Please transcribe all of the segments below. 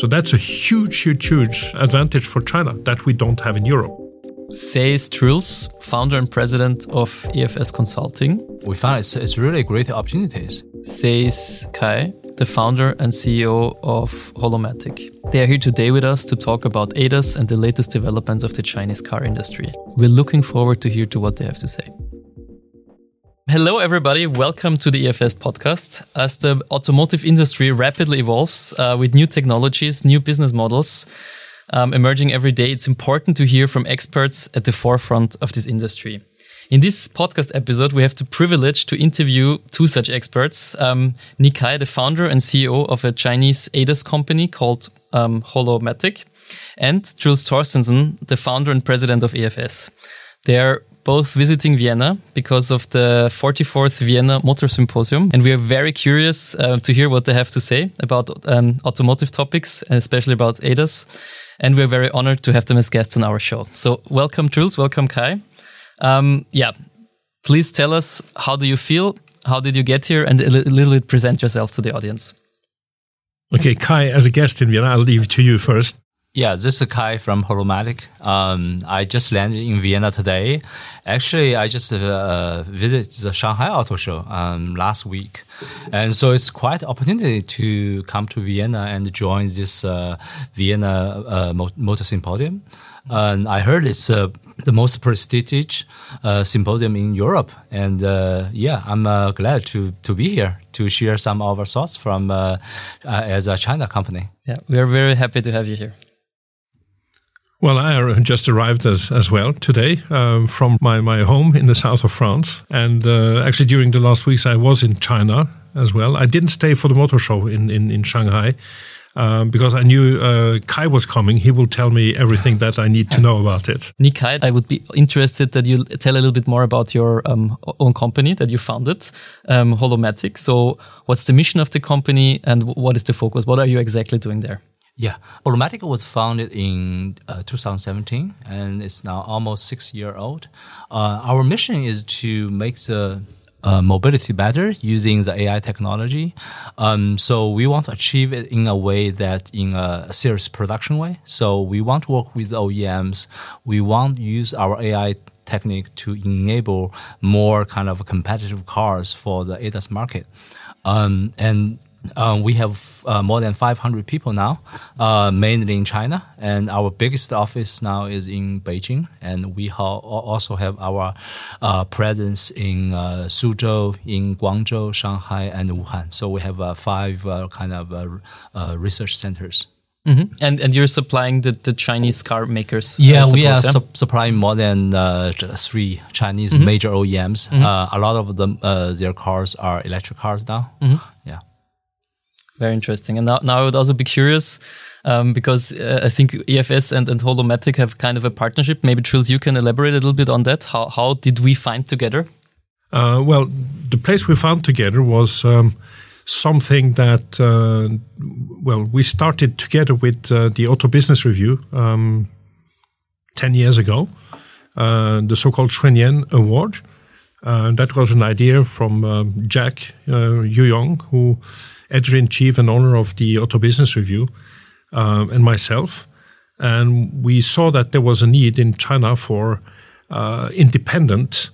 So that's a huge, huge, huge advantage for China that we don't have in Europe. Says Truls, founder and president of EFS Consulting. We found it's, it's really great opportunities. Says Kai, the founder and CEO of HoloMatic. They are here today with us to talk about ADAS and the latest developments of the Chinese car industry. We're looking forward to hear to what they have to say. Hello, everybody. Welcome to the EFS podcast. As the automotive industry rapidly evolves uh, with new technologies, new business models um, emerging every day, it's important to hear from experts at the forefront of this industry. In this podcast episode, we have the privilege to interview two such experts. Um, Ni Kai, the founder and CEO of a Chinese ADAS company called um, HoloMatic, and Truls Thorstensen, the founder and president of EFS. They're both visiting Vienna because of the 44th Vienna Motor Symposium. And we are very curious uh, to hear what they have to say about um, automotive topics, especially about ADAS. And we're very honored to have them as guests on our show. So welcome, Truls. Welcome, Kai. Um, yeah, please tell us how do you feel? How did you get here? And a little bit present yourself to the audience. Okay, Kai, as a guest in Vienna, I'll leave it to you first. Yeah, this is Kai from HoloMatic. Um, I just landed in Vienna today. Actually, I just uh, visited the Shanghai Auto Show um, last week, and so it's quite an opportunity to come to Vienna and join this uh, Vienna uh, Motor Symposium. And I heard it's uh, the most prestigious uh, symposium in Europe, and uh, yeah, I'm glad to to be here to share some of our thoughts from as a China company. Yeah, we are very happy to have you here. Well, I just arrived as, as well today um, from my, my home in the south of France. And uh, actually, during the last weeks, I was in China as well. I didn't stay for the motor show in, in, in Shanghai. Um, because I knew uh, Kai was coming. He will tell me everything that I need to know about it. Nikai, I would be interested that you tell a little bit more about your um, own company that you founded, um, HoloMatic. So, what's the mission of the company and what is the focus? What are you exactly doing there? Yeah, HoloMatic was founded in uh, 2017 and it's now almost six year old. Uh, our mission is to make the uh, mobility better using the AI technology. Um, so we want to achieve it in a way that in a serious production way. So we want to work with OEMs. We want to use our AI technique to enable more kind of competitive cars for the ADAS market. Um, and um, we have uh, more than 500 people now, uh, mainly in China, and our biggest office now is in Beijing, and we ha also have our uh, presence in uh, Suzhou, in Guangzhou, Shanghai, and Wuhan. So we have uh, five uh, kind of research centers. Mm -hmm. And and you're supplying the, the Chinese car makers. Yeah, suppose, we are yeah? Su supplying more than three Chinese mm -hmm. major OEMs. Mm -hmm. a lot of them, their cars are electric cars now. Mm-hmm. Yeah. Very interesting. And now, now I would also be curious um, because uh, I think EFS and, and HoloMatic have kind of a partnership. Maybe Truls, you can elaborate a little bit on that. How, how did we find together? Uh, well, the place we found together was um, something that, uh, well, we started together with uh, the Auto Business Review um, 10 years ago, uh, the so called Xuanyuan Award. Uh, that was an idea from um, Jack uh, Yuyong, who editor in chief and owner of the Auto Business Review, uh, and myself. And we saw that there was a need in China for uh, independent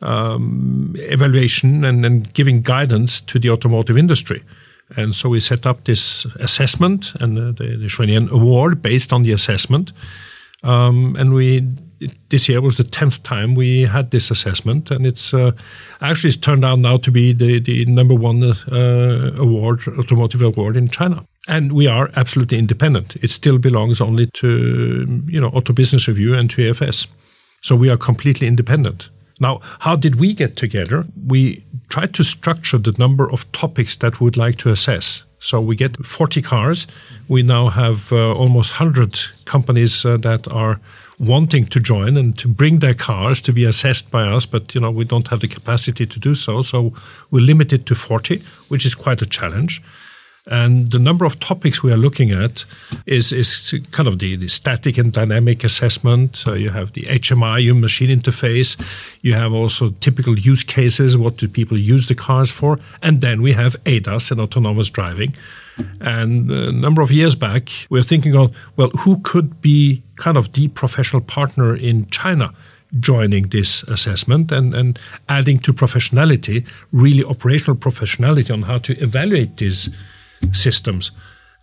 um, evaluation and, and, giving guidance to the automotive industry. And so we set up this assessment and the, the Award based on the assessment. Um, and we this year was the tenth time we had this assessment, and it's uh, actually it's turned out now to be the the number one uh, award, automotive award in China. And we are absolutely independent. It still belongs only to you know Auto Business Review and to EFS. So we are completely independent. Now, how did we get together? We tried to structure the number of topics that we would like to assess. So we get 40 cars. We now have uh, almost 100 companies uh, that are wanting to join and to bring their cars to be assessed by us, but you know we don't have the capacity to do so. So we limit it to 40, which is quite a challenge. And the number of topics we are looking at is, is kind of the, the static and dynamic assessment. So you have the HMI, your machine interface. You have also typical use cases. What do people use the cars for? And then we have ADAS and autonomous driving. And a number of years back, we were thinking of, well, who could be kind of the professional partner in China? joining this assessment and, and adding to professionality, really operational professionality on how to evaluate these systems.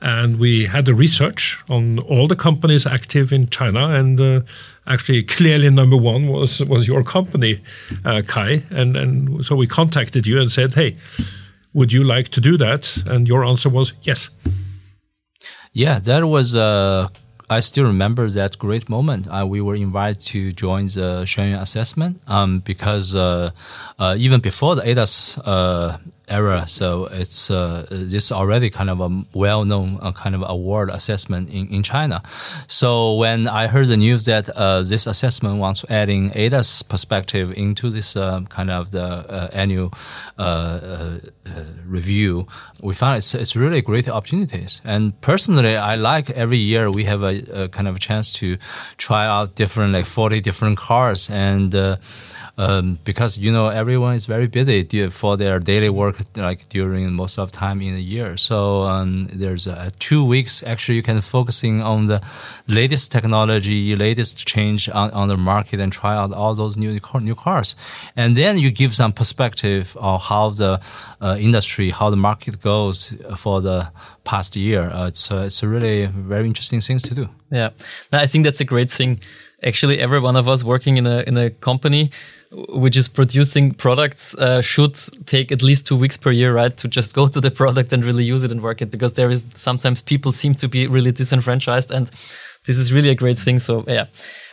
And we had the research on all the companies active in China, and uh, actually, clearly number one was was your company, uh, Kai. And and so we contacted you and said, "Hey, would you like to do that?" And your answer was yes. Yeah, that was uh, I still remember that great moment. Uh, we were invited to join the Xuanyuan assessment um, because uh, uh, even before the ADAS uh, era. So it's uh, it's already kind of a well-known uh, kind of award assessment in, in China. So when I heard the news that uh, this assessment wants adding ADAS perspective into this uh, kind of the uh, annual uh, review, we found it's it's really great opportunities. And personally, I like every year we have a, a kind of a chance to try out different like forty different cars and um, because you know everyone is very busy for their daily work, like during most of time in the year. So um, there's uh, two weeks actually you can focusing on the latest technology, latest change on, on the market, and try out all those new new cars, and then you give some perspective of how the uh, industry, how the market goes for the past year. Uh, it's it's a really very interesting things to do. Yeah, I think that's a great thing. Actually, every one of us working in a in a company which is producing products uh, should take at least two weeks per year, right? To just go to the product and really use it and work it because there is sometimes people seem to be really disenfranchised and this is really a great thing. So yeah.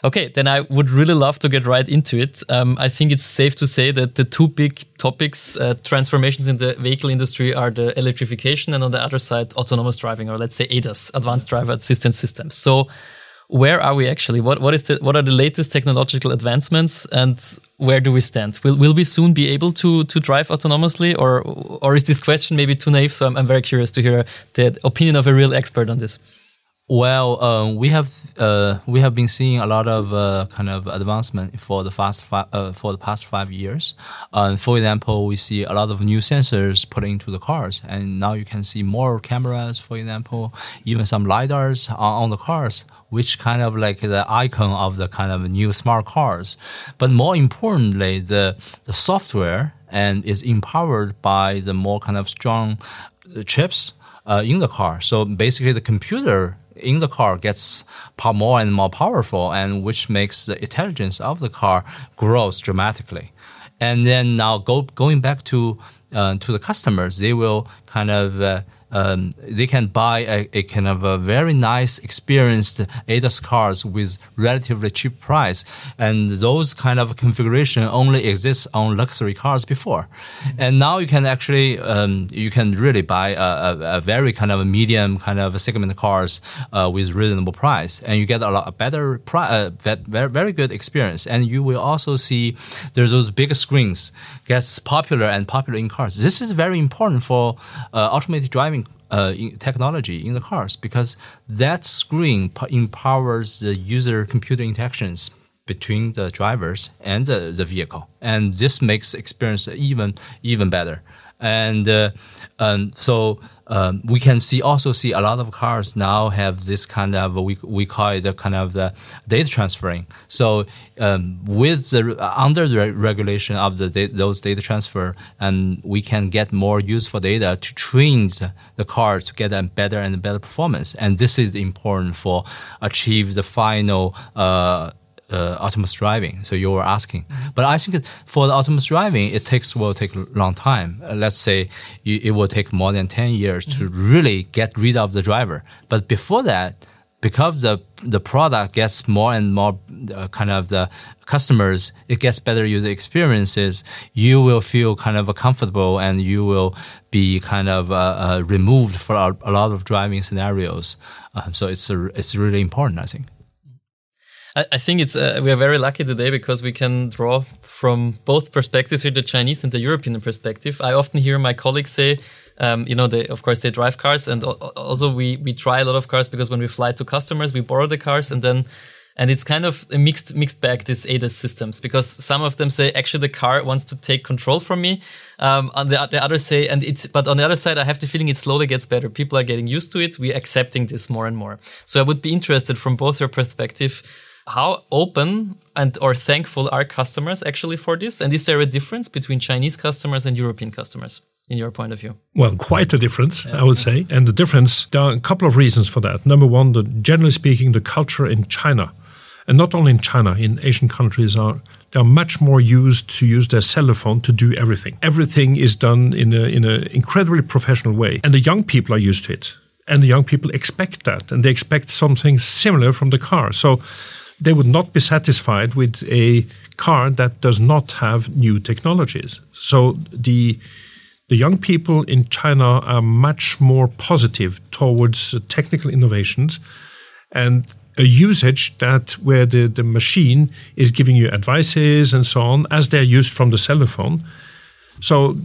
Okay. Then I would really love to get right into it. Um, I think it's safe to say that the two big topics, uh, transformations in the vehicle industry are the electrification and on the other side, autonomous driving or let's say ADAS, advanced driver assistance systems. So where are we actually? What what is the what are the latest technological advancements and where do we stand? Will will we soon be able to to drive autonomously, or or is this question maybe too naive? So I'm, I'm very curious to hear the opinion of a real expert on this. Well, um, we have uh, we have been seeing a lot of uh, kind of advancement for the past fi- uh, for the past five years. Uh, for example, we see a lot of new sensors put into the cars, and now you can see more cameras. For example, even some lidars on, on the cars, which kind of like the icon of the kind of new smart cars. But more importantly, the the software and is empowered by the more kind of strong chips uh, in the car. So basically, the computer in the car gets more and more powerful, and which makes the intelligence of the car grows dramatically. And then now go, going back to uh, to the customers, they will kind of uh, um, they can buy a, a, kind of a very nice, experienced ADAS cars with relatively cheap price, and those kind of configuration only exists on luxury cars before, and now you can actually um, you can really buy a, a, a, very kind of a medium kind of segment cars uh, with reasonable price, and you get a lot better pri- uh, very very good experience, and you will also see there's those big screens gets popular and popular in cars. This is very important for uh, automated driving uh, technology in the cars because that screen empowers the user computer interactions between the drivers and the, the vehicle, and this makes experience even even better. And uh, um, so um, we can see also see a lot of cars now have this kind of we, we call it the kind of the data transferring. So um, with the under the regulation of the those data transfer, and we can get more useful data to train the, the car to get a better and better performance. And this is important for achieve the final. Uh, uh, autonomous driving. So you were asking, but I think for the autonomous driving, it takes will take a long time. Uh, let's say you, it will take more than ten years mm-hmm. to really get rid of the driver. But before that, because the the product gets more and more uh, kind of the customers, it gets better user experiences. You will feel kind of comfortable, and you will be kind of uh, uh, removed for a, a, lot of driving scenarios. Um, so it's a, it's really important, I think. I, think it's uh, we are very lucky today because we can draw from both perspectives, the Chinese and the European perspective. I often hear my colleagues say, um, you know, they of course they drive cars, and also we we try a lot of cars because when we fly to customers, we borrow the cars, and then and it's kind of a mixed mixed bag these ADAS systems because some of them say actually the car wants to take control from me. Um, on the, the others say and it's but on the other side I have the feeling it slowly gets better. People are getting used to it. We're accepting this more and more. So I would be interested from both your perspective how open and or thankful are customers actually for this? And is there a difference between Chinese customers and European customers? In your point of view? Well, quite a difference, yeah. I would say. And the difference, there are a couple of reasons for that. Number one, the, generally speaking, the culture in China, and not only in China, in Asian countries, are they are much more used to use their cell phone to do everything. Everything is done in a in an incredibly professional way, and the young people are used to it. And the young people expect that, and they expect something similar from the car. So they would not be satisfied with a car that does not have new technologies. So the the young people in China are much more positive towards technical innovations and a usage that where the, the machine is giving you advices and so on as they're used from the cell phone. So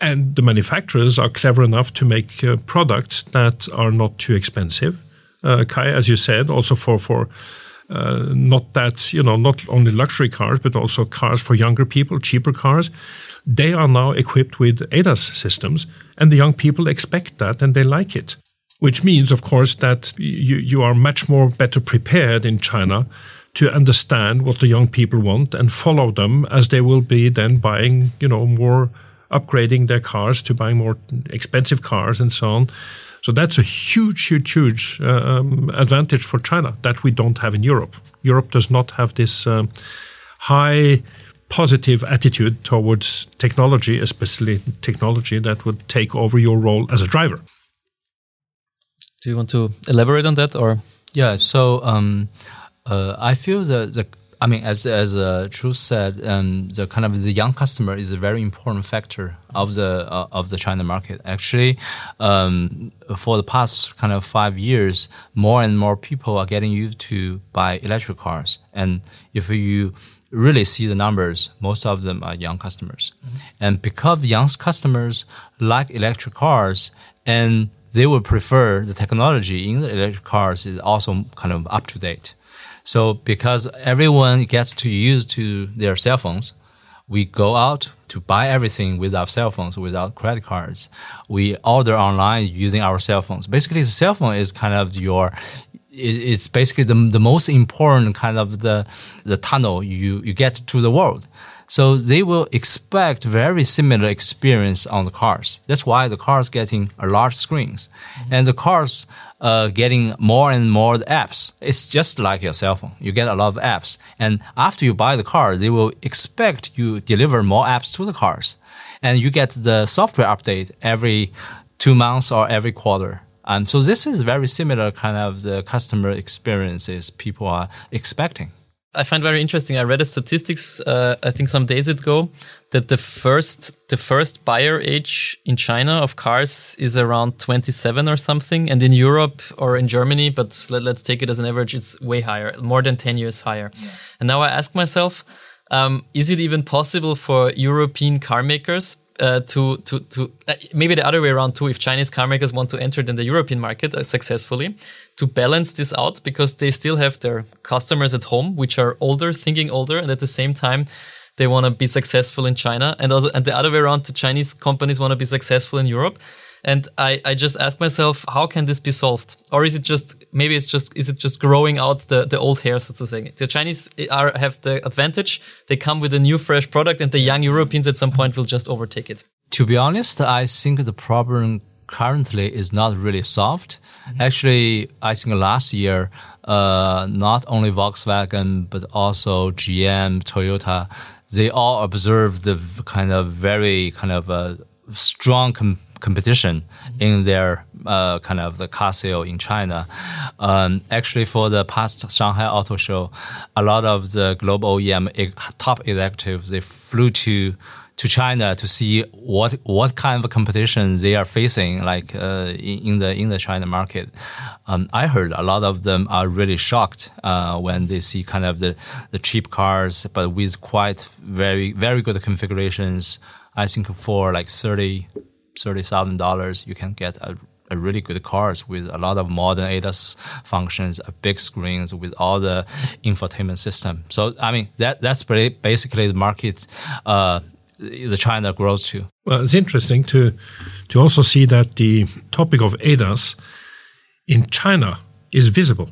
and the manufacturers are clever enough to make uh, products that are not too expensive. Uh, Kai, as you said, also for for uh, not that you know not only luxury cars but also cars for younger people cheaper cars. They are now equipped with ADAS systems and the young people expect that and they like it which means of course that you, you are much more better prepared in China to understand what the young people want and follow them as they will be then buying you know more upgrading their cars to buying more expensive cars and so on so that's a huge, huge, huge uh, um, advantage for China that we don't have in Europe. Europe does not have this um, high positive attitude towards technology, especially technology that would take over your role as a driver. Do you want to elaborate on that, or? Yeah. So um, uh, I feel that the I mean, as as uh, Truls said, um, the kind of the young customer is a very important factor of the uh, of the China market. Actually, um, for the past kind of five years, more and more people are getting used to buy electric cars, and if you really see the numbers, most of them are young customers, mm-hmm. and because young customers like electric cars and they would prefer the technology in the electric cars is also kind of up to date. So because everyone gets to use to their cell phones, we go out to buy everything with our cell phones, without credit cards. We order online using our cell phones. Basically, the cell phone is kind of your it's basically the, the most important kind of the the tunnel you you get to the world. So they will expect very similar experience on the cars. That's why the cars getting a large screens, mm-hmm. and the cars uh, getting more and more apps. It's just like your cell phone. You get a lot of apps, and after you buy the car, they will expect you deliver more apps to the cars, and you get the software update every two months or every quarter. Um, so this is very similar kind of the customer experiences people are expecting. I find very interesting. I read the statistics, uh, I think some days ago, that the first the first buyer age in China of cars is around 27 or something, and in Europe or in Germany, but let, us take it as an average, it's way higher, more than 10 years higher. Yeah. And now I ask myself, um, is it even possible for European car makers uh, to to to uh, maybe the other way around too. If Chinese car makers want to enter in the European market uh, successfully, to balance this out because they still have their customers at home, which are older, thinking older, and at the same time they want to be successful in China, and also and the other way around, the Chinese companies want to be successful in Europe. And I, I just ask myself, how can this be solved? Or is it just maybe it's just is it just growing out the, the old hair, so to say? The Chinese are have the advantage; they come with a new, fresh product, and the young Europeans at some point will just overtake it. To be honest, I think the problem currently is not really solved. Mm-hmm. Actually, I think last year, uh, not only Volkswagen but also GM, Toyota, they all observed the kind of very kind of uh, strong com- competition in their uh, kind of the car sale in China. Um, actually, for the past Shanghai Auto Show, a lot of the global OEM top executives they flew to to China to see what what kind of competition they are facing, like uh, in, the in the China market. Um, I heard a lot of them are really shocked uh, when they see kind of the, the cheap cars, but with quite very very good configurations. I think for like thirty thirty thousand dollars, you can get a a really good cars with a lot of modern ADAS functions, big screens with all the infotainment system. So I mean that that's basically the market uh, the China grows to. Well, it's interesting to to also see that the topic of ADAS in China is visible.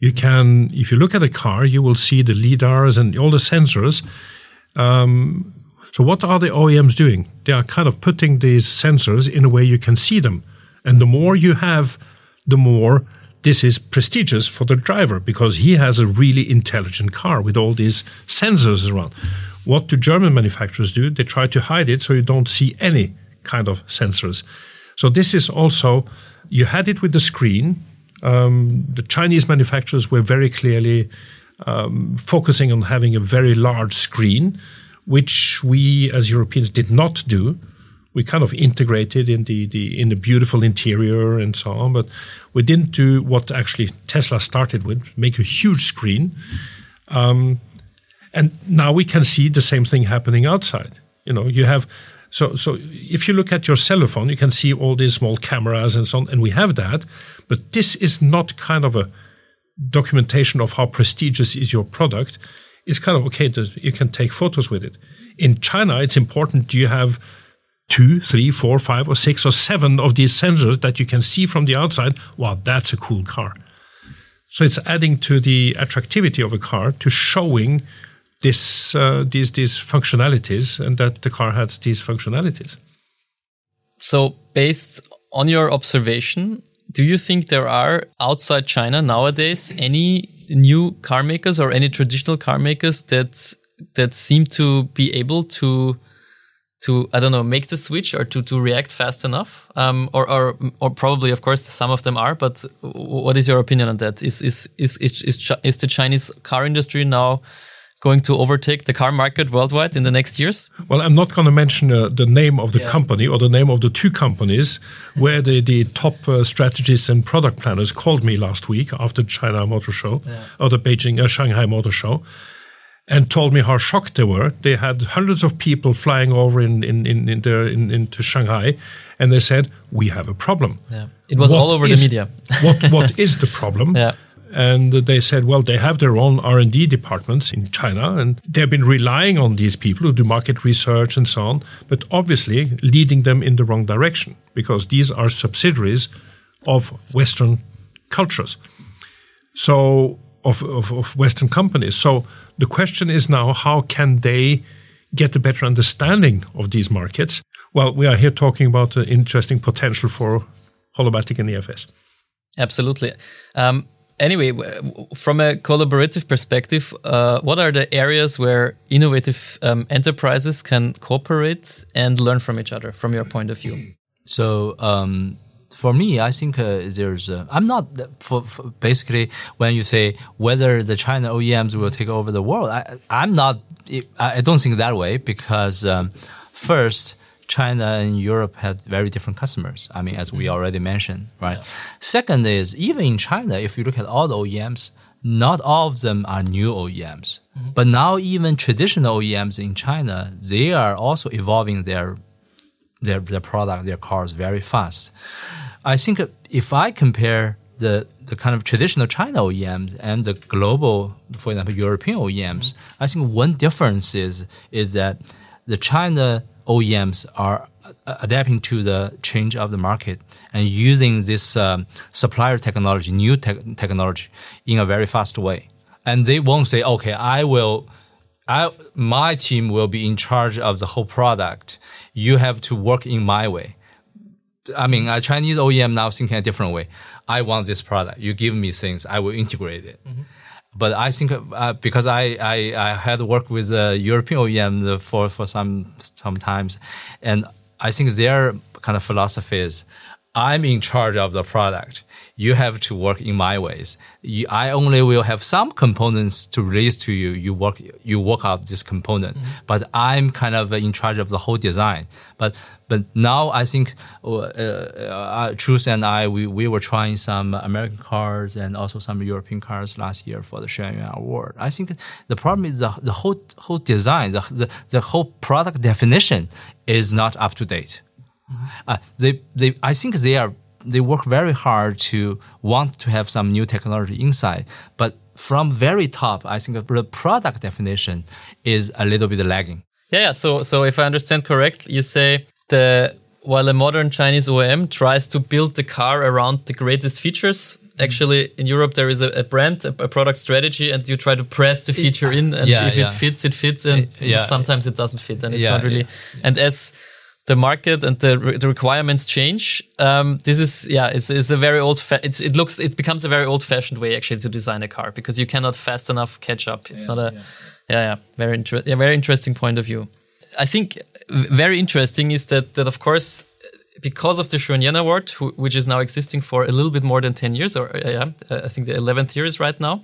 You can, if you look at a car, you will see the lidars and all the sensors. Um, so, what are the OEMs doing? They are kind of putting these sensors in a way you can see them, and the more you have, the more this is prestigious for the driver because he has a really intelligent car with all these sensors around. What do German manufacturers do? They try to hide it so you don't see any kind of sensors. So this is also, you had it with the screen. Um, the Chinese manufacturers were very clearly um, focusing on having a very large screen, which we as Europeans did not do. We kind of integrated in the, the in the beautiful interior and so on, but we didn't do what actually Tesla started with: make a huge screen. Um, and now we can see the same thing happening outside. You know, you have so so if you look at your cell phone, you can see all these small cameras and so on, and we have that. But this is not kind of a documentation of how prestigious is your product. It's kind of okay that you can take photos with it. In China, it's important. You have two, three, four, five, or six, or seven of these sensors that you can see from the outside? Wow, that's a cool car. So it's adding to the attractivity of a car to showing this uh, these these functionalities and that the car has these functionalities. So, based on your observation, do you think there are outside China nowadays any new car makers or any traditional car makers that that seem to be able to to I don't know make the switch or to to react fast enough? Um, or or or probably, of course, some of them are. But what is your opinion on that? Is is is is, is, is the Chinese car industry now? Going to overtake the car market worldwide in the next years? Well, I'm not going to mention uh, the name of the yeah. company or the name of the two companies where the, the top uh, strategists and product planners called me last week after China Motor Show yeah. or the Beijing, uh, Shanghai Motor Show and told me how shocked they were. They had hundreds of people flying over in, in, in, in, in into Shanghai, and they said, We have a problem. Yeah. It was what all over is, the media. what, what is the problem? Yeah and they said, well, they have their own R&D departments in China, and they've been relying on these people who do market research and so on, but obviously leading them in the wrong direction because these are subsidiaries of Western cultures. So, of, of, of Western companies. So the question is now, how can they get a better understanding of these markets? Well, we are here talking about the interesting potential for HoloMatic and EFS. Absolutely. Um, anyway, from a collaborative perspective, uh, what are the areas where innovative um, enterprises can cooperate and learn from each other, from your point of view? So, um, for me, I think uh, there's. Uh, I'm not for, for, basically when you say whether the China OEMs will take over the world. I, am not. I don't think that way because um, first China and Europe had very different customers. I mean, as we mm-hmm. already mentioned, right? Yeah. Second is even in China, if you look at all the OEMs, not all of them are new OEMs. Mm-hmm. But now even traditional OEMs in China, they are also evolving their their their product, their cars very fast. I think if I compare the the kind of traditional China OEMs and the global, for example, European OEMs, mm-hmm. I think one difference is is that the China OEMs are adapting to the change of the market and using this um, supplier technology, new te- technology, in a very fast way. And they won't say, "Okay, I will, I my team will be in charge of the whole product. You have to work in my way." I mean, a Chinese OEM now thinking a different way. I want this product. You give me things, I will integrate it. Mm-hmm. But I think uh, because I, I, I had worked with a European OEM for, for some sometimes, and I think their kind of philosophy is I'm in charge of the product. You have to work in my ways. You, I only will have some components to release to you. You work, you work out this component, mm-hmm. but I'm kind of in charge of the whole design. But, but now I think, uh, uh, Truls and I, we, we were trying some American cars and also some European cars last year for the Xuanyuan Award. I think the problem is the, the whole, whole design, the, the, the whole product definition is not up to date. Uh, they, they, I think they are, they work very hard to want to have some new technology inside, but from very top, I think the product definition is a little bit lagging. Yeah, yeah. So, so if I understand correct, you say the while a modern Chinese OEM tries to build the car around the greatest features, actually in Europe there is a, a brand, a, a, product strategy, and you try to press the feature in, and yeah, if yeah. it fits, it fits, and yeah. sometimes it doesn't fit, and it's not really. And as the market and the, re the requirements change. Um, this is yeah, it's, it's a very old. it looks it becomes a very old fashioned way actually to design a car because you cannot fast enough catch up. It's yeah, not a yeah yeah, yeah very interesting. Yeah, very interesting point of view. I think very interesting is that that of course because of the Xuanyuan Award, which is now existing for a little bit more than 10 years, or uh, yeah, I think the 11th year is right now,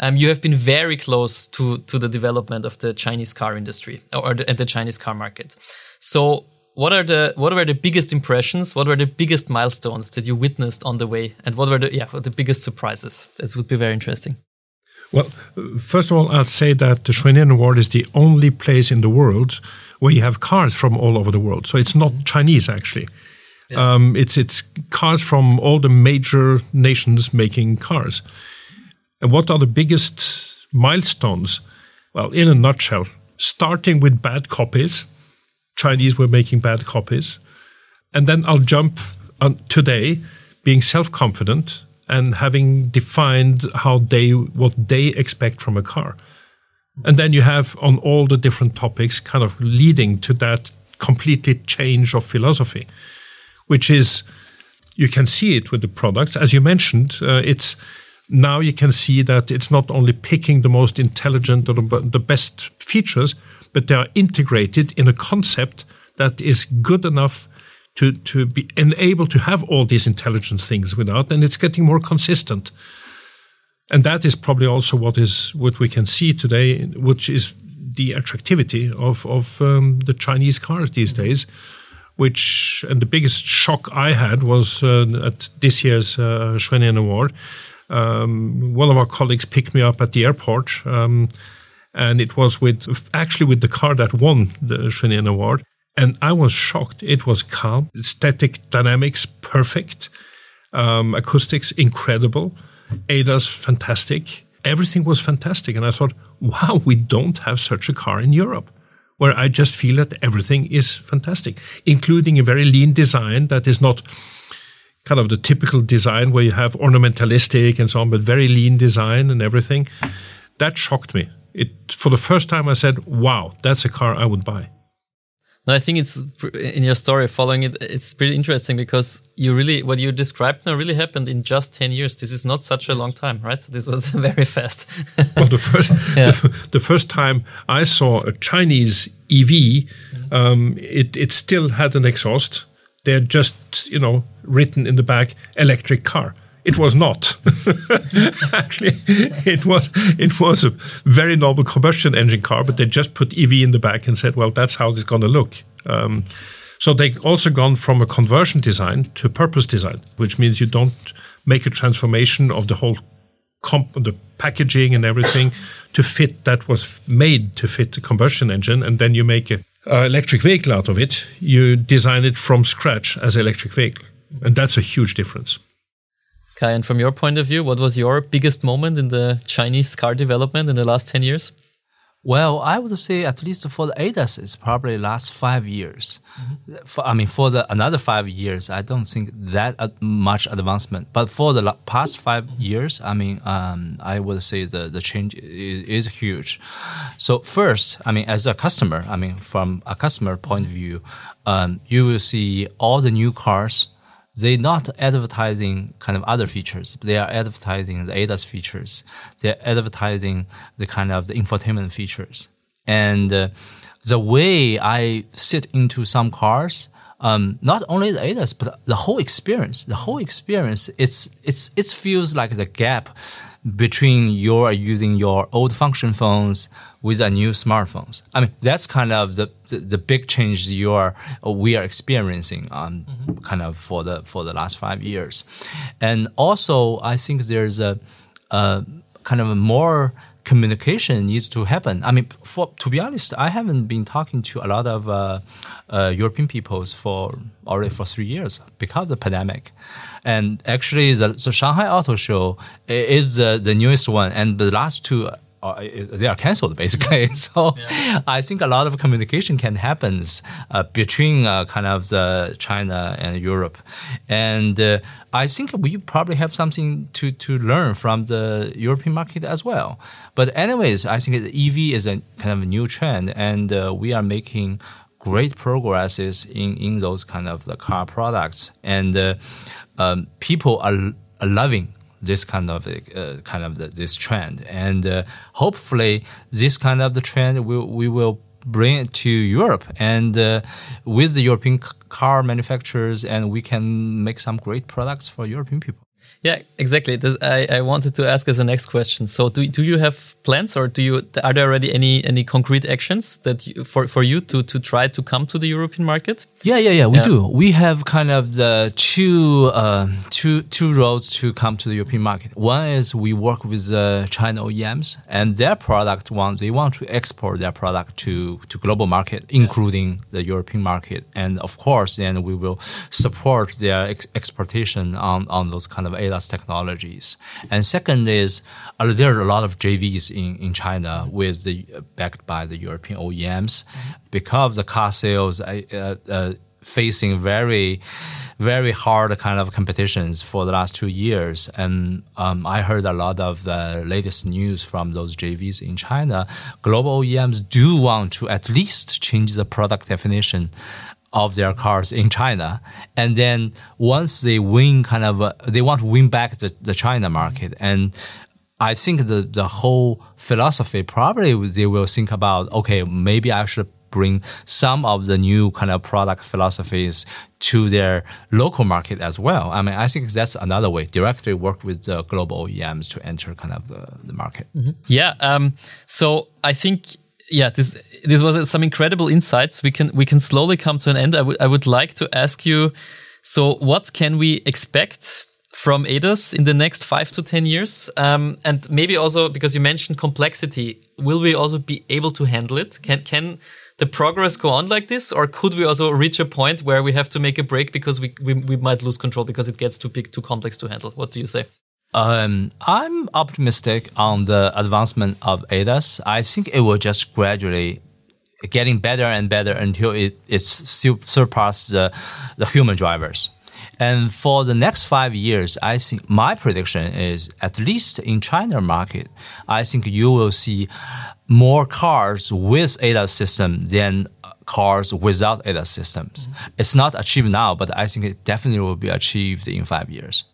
um, you have been very close to, to the development of the Chinese car industry or the, and the Chinese car market. So what are the what were the biggest impressions? What were the biggest milestones that you witnessed on the way, and what were the yeah the biggest surprises? This would be very interesting. Well, first of all, I'll say that the Xuanyuan Award is the only place in the world where you have cars from all over the world. So it's not Chinese actually. Yeah. Um, it's it's cars from all the major nations making cars. And what are the biggest milestones? Well, in a nutshell, starting with bad copies Chinese were making bad copies. And then I'll jump on today being self confident and having defined how they what they expect from a car. And then you have on all the different topics kind of leading to that completely change of philosophy, which is you can see it with the products. As you mentioned, uh, it's now you can see that it's not only picking the most intelligent or the, the best features, but they are integrated in a concept that is good enough to, to be enabled to have all these intelligent things without, and it's getting more consistent. And that is probably also what is what we can see today, which is the attractivity of of um, the Chinese cars these days. Which and the biggest shock I had was uh, at this year's uh, Award. Um, one of our colleagues picked me up at the airport. Um, and it was with actually with the car that won the Xuanyuan Award. And I was shocked. It was calm, static dynamics perfect, um, acoustics incredible, ADAS fantastic. Everything was fantastic. And I thought, wow, we don't have such a car in Europe where I just feel that everything is fantastic, including a very lean design that is not kind of the typical design where you have ornamentalistic and so on, but very lean design and everything. That shocked me it for the first time I said, "Wow, that's a car I would buy." No, I think it's in your story following it. It's pretty interesting because you really what you described now really happened in just ten years. This is not such a long time, right? This was very fast. well, the first yeah. the, the, first time I saw a Chinese EV, um, it it still had an exhaust. They're just you know written in the back electric car. It was not. Actually, it was it was a very normal combustion engine car, but they just put EV in the back and said, "Well, that's how it's going to look." Um, so they also gone from a conversion design to purpose design, which means you don't make a transformation of the whole comp, the packaging and everything to fit that was made to fit the combustion engine, and then you make a uh, electric vehicle out of it. You design it from scratch as electric vehicle, and that's a huge difference. Kai, and from your point of view, what was your biggest moment in the Chinese car development in the last 10 years? Well, I would say at least for the ADAS, it's probably last five years. Mm-hmm. For, I mean, for the another five years, I don't think that much advancement. But for the past five years, I mean, um, I would say the the change is, is, huge. So first, I mean, as a customer, I mean, from a customer point of view, um, you will see all the new cars they're not advertising kind of other features. They are advertising the ADAS features. They're advertising the kind of the infotainment features. And uh, the way I sit into some cars, um, not only the ADAS, but the whole experience. The whole experience, it's it's it feels like the gap between your using your old function phones with a new smartphones. I mean, that's kind of the the, the big change you are we are experiencing um, mm-hmm. kind of for the for the last five years, and also I think there's a, a kind of a more communication needs to happen. I mean, for, to be honest, I haven't been talking to a lot of uh, uh, European peoples for already for three years because of the pandemic. And actually, the, the Shanghai Auto Show is the, the newest one, and the last two uh, they are cancelled basically. So yeah. I think a lot of communication can happen uh, between uh, kind of the China and Europe, and uh, I think we probably have something to to learn from the European market as well. But anyways, I think EV is a kind of a new trend, and uh, we are making great progresses in in those kind of the car products, and uh, um, people are, are loving this kind of uh, kind of the, this trend, and uh, hopefully this kind of the trend will we will bring it to Europe and uh, with the European car manufacturers, and we can make some great products for European people. Yeah, exactly. I, I wanted to ask as a next question. So, do, do you have plans, or do you are there already any any concrete actions that you, for for you to to try to come to the European market? Yeah, yeah, yeah. We do. We have kind of the two uh, two two roads to come to the European market. One is we work with the China OEMs, and their product want they want to export their product to to global market, including yeah. the European market, and of course, then we will support their ex exportation on on those kind of ADAS technologies. And second is uh, there are a lot of JVs in, in China with the uh, backed by the European OEMs because the car sales uh, uh, facing very very hard kind of competitions for the last two years. And um, I heard a lot of the latest news from those JVs in China. Global OEMs do want to at least change the product definition of their cars in China. And then once they win kind of, uh, they want to win back the, the China market. And I think the, the whole philosophy probably they will think about, okay, maybe I should bring some of the new kind of product philosophies to their local market as well. I mean, I think that's another way, directly work with the global OEMs to enter kind of the, the market. Mm-hmm. Yeah. Um, so I think yeah, this this was some incredible insights. We can we can slowly come to an end. I would I would like to ask you. So, what can we expect from ADAS in the next five to ten years? Um, and maybe also because you mentioned complexity, will we also be able to handle it? Can can the progress go on like this, or could we also reach a point where we have to make a break because we we, we might lose control because it gets too big, too complex to handle? What do you say? Um, I'm optimistic on the advancement of ADAS. I think it will just gradually getting better and better until it it surpasses the, the human drivers. And for the next five years, I think my prediction is at least in China market, I think you will see more cars with ADAS system than cars without ADAS systems. Mm-hmm. It's not achieved now, but I think it definitely will be achieved in five years.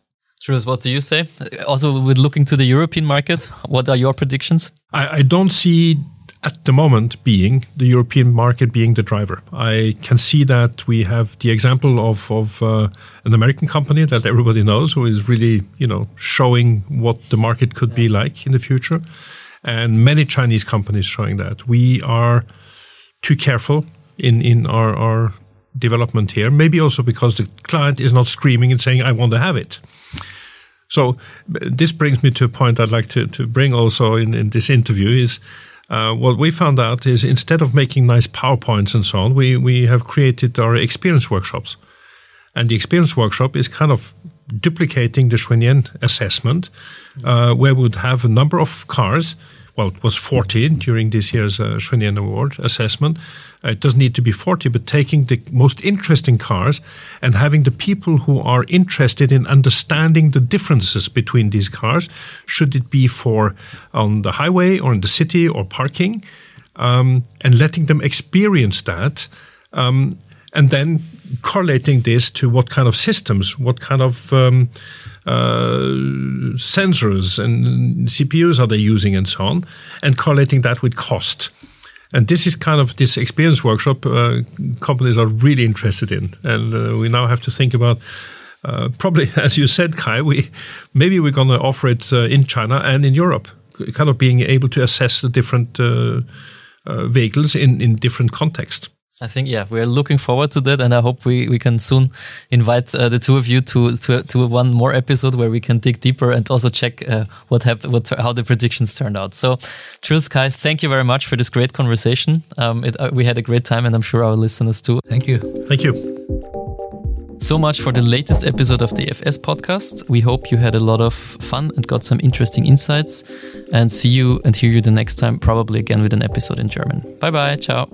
Truls, what do you say? Also, with looking to the European market, what are your predictions? I, I don't see at the moment being the European market being the driver. I can see that we have the example of, of uh, an American company that everybody knows who is really, you know, showing what the market could be like in the future. And many Chinese companies showing that. We are too careful in, in our, our development here. Maybe also because the client is not screaming and saying, I want to have it. So this brings me to a point I'd like to, to bring also in, in this interview is uh, what we found out is instead of making nice PowerPoints and so on, we, we have created our experience workshops. And the experience workshop is kind of duplicating the Xuanyuan assessment, uh, where we would have a number of cars well, it was 14 during this year's uh, Award assessment. Uh, it doesn't need to be 40, but taking the most interesting cars and having the people who are interested in understanding the differences between these cars, should it be for on the highway or in the city or parking, um, and letting them experience that. Um, and then correlating this to what kind of systems, what kind of um, uh, sensors and CPUs are they using and so on, and correlating that with cost. And this is kind of this experience workshop uh, companies are really interested in, and uh, we now have to think about. Uh, probably, as you said, Kai, we maybe we're going to offer it uh, in China and in Europe, kind of being able to assess the different uh, uh, vehicles in in different contexts. I think yeah, we're looking forward to that, and I hope we, we can soon invite uh, the two of you to, to to one more episode where we can dig deeper and also check uh, what happened, what how the predictions turned out. So, Truls Kai, thank you very much for this great conversation. Um, it, uh, we had a great time, and I'm sure our listeners too. Thank you. Thank you. So much for the latest episode of the EFS podcast. We hope you had a lot of fun and got some interesting insights. And see you and hear you the next time, probably again with an episode in German. Bye bye. Ciao.